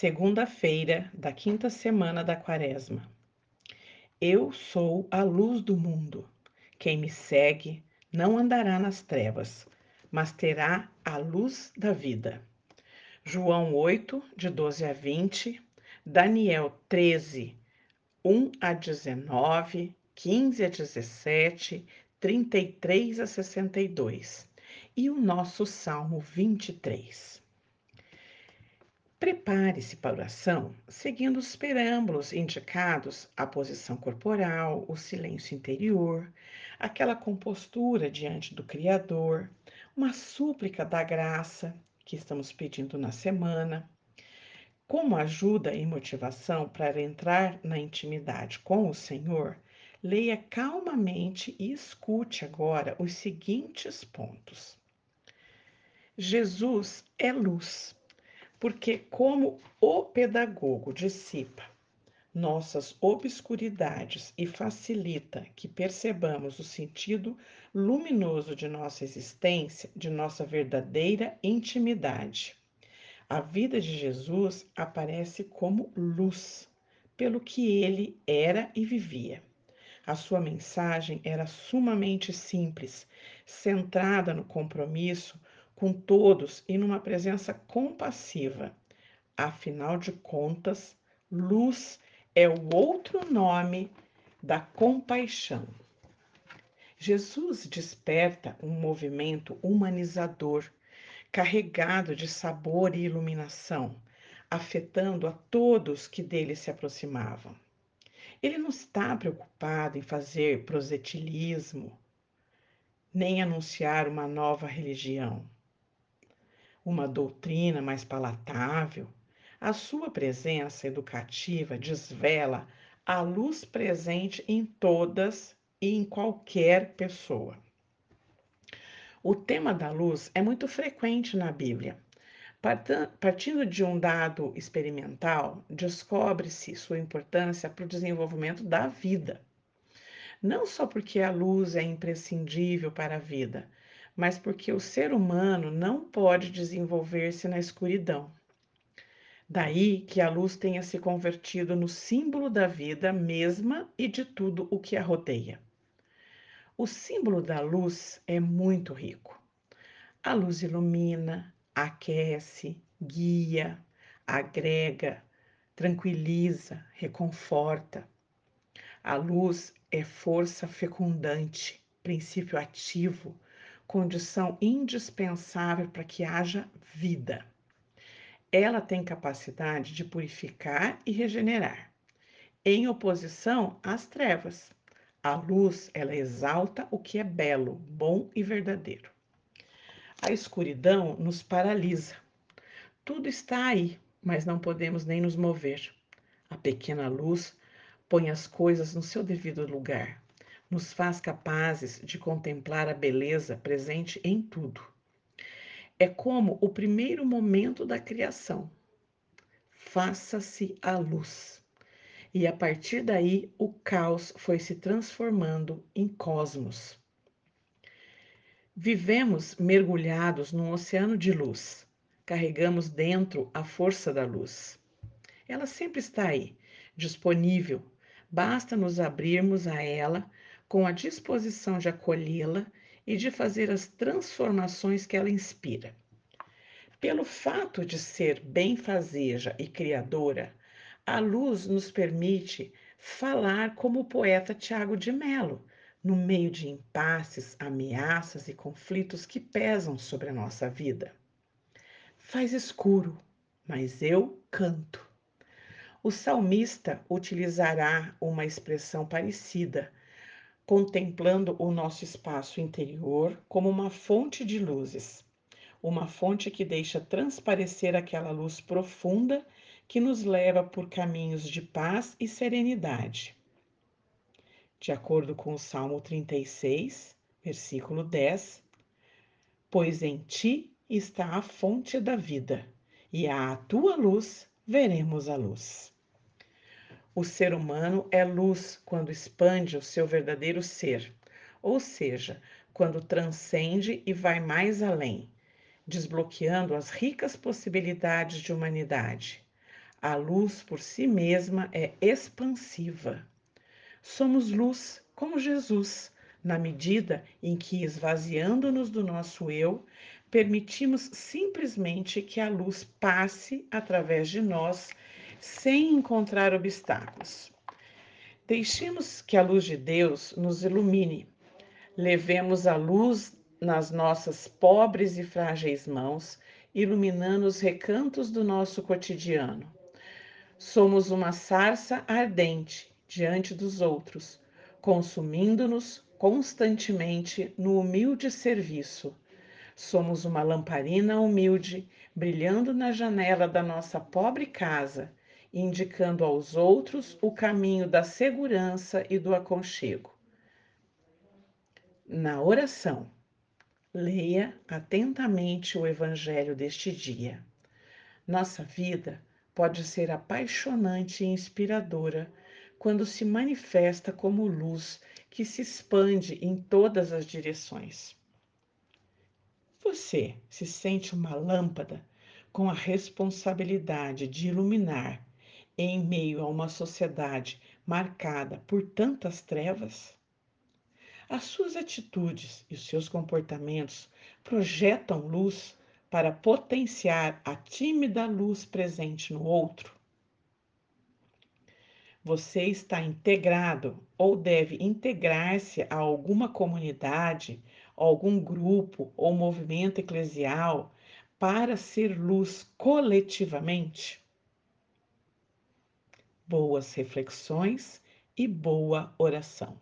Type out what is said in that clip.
Segunda-feira da quinta semana da Quaresma. Eu sou a luz do mundo. Quem me segue não andará nas trevas, mas terá a luz da vida. João 8, de 12 a 20, Daniel 13, 1 a 19, 15 a 17, 33 a 62 e o nosso Salmo 23. Prepare-se para a oração seguindo os preâmbulos indicados, a posição corporal, o silêncio interior, aquela compostura diante do Criador, uma súplica da graça que estamos pedindo na semana. Como ajuda e motivação para entrar na intimidade com o Senhor, leia calmamente e escute agora os seguintes pontos. Jesus é luz porque, como o pedagogo dissipa nossas obscuridades e facilita que percebamos o sentido luminoso de nossa existência, de nossa verdadeira intimidade. A vida de Jesus aparece como luz, pelo que ele era e vivia. A sua mensagem era sumamente simples, centrada no compromisso com todos e numa presença compassiva. Afinal de contas, luz é o outro nome da compaixão. Jesus desperta um movimento humanizador, carregado de sabor e iluminação, afetando a todos que dele se aproximavam. Ele não está preocupado em fazer prosetilismo, nem anunciar uma nova religião uma doutrina mais palatável, a sua presença educativa desvela a luz presente em todas e em qualquer pessoa. O tema da luz é muito frequente na Bíblia. Partindo de um dado experimental, descobre-se sua importância para o desenvolvimento da vida. Não só porque a luz é imprescindível para a vida, mas porque o ser humano não pode desenvolver-se na escuridão. Daí que a luz tenha se convertido no símbolo da vida mesma e de tudo o que a rodeia. O símbolo da luz é muito rico. A luz ilumina, aquece, guia, agrega, tranquiliza, reconforta. A luz é força fecundante, princípio ativo, condição indispensável para que haja vida. Ela tem capacidade de purificar e regenerar, em oposição às trevas. A luz, ela exalta o que é belo, bom e verdadeiro. A escuridão nos paralisa. Tudo está aí, mas não podemos nem nos mover. A pequena luz põe as coisas no seu devido lugar, nos faz capazes de contemplar a beleza presente em tudo. É como o primeiro momento da criação. Faça-se a luz. E a partir daí, o caos foi se transformando em cosmos. Vivemos mergulhados num oceano de luz. Carregamos dentro a força da luz. Ela sempre está aí, disponível. Basta nos abrirmos a ela com a disposição de acolhê-la e de fazer as transformações que ela inspira. Pelo fato de ser benfazeja e criadora, a luz nos permite falar como o poeta Tiago de Mello, no meio de impasses, ameaças e conflitos que pesam sobre a nossa vida. Faz escuro, mas eu canto. O salmista utilizará uma expressão parecida contemplando o nosso espaço interior como uma fonte de luzes, uma fonte que deixa transparecer aquela luz profunda que nos leva por caminhos de paz e serenidade. De acordo com o Salmo 36, versículo 10, pois em ti está a fonte da vida, e à tua luz veremos a luz. O ser humano é luz quando expande o seu verdadeiro ser, ou seja, quando transcende e vai mais além, desbloqueando as ricas possibilidades de humanidade. A luz por si mesma é expansiva. Somos luz como Jesus, na medida em que, esvaziando-nos do nosso eu, permitimos simplesmente que a luz passe através de nós sem encontrar obstáculos. Deixemos que a luz de Deus nos ilumine. Levemos a luz nas nossas pobres e frágeis mãos, iluminando os recantos do nosso cotidiano. Somos uma sarça ardente diante dos outros, consumindo-nos constantemente no humilde serviço. Somos uma lamparina humilde, brilhando na janela da nossa pobre casa, indicando aos outros o caminho da segurança e do aconchego. Na oração, leia atentamente o Evangelho deste dia. Nossa vida pode ser apaixonante e inspiradora quando se manifesta como luz que se expande em todas as direções. Você se sente uma lâmpada com a responsabilidade de iluminar em meio a uma sociedade marcada por tantas trevas? As suas atitudes e os seus comportamentos projetam luz para potenciar a tímida luz presente no outro? Você está integrado ou deve integrar-se a alguma comunidade, algum grupo ou movimento eclesial para ser luz coletivamente? Boas reflexões e boa oração.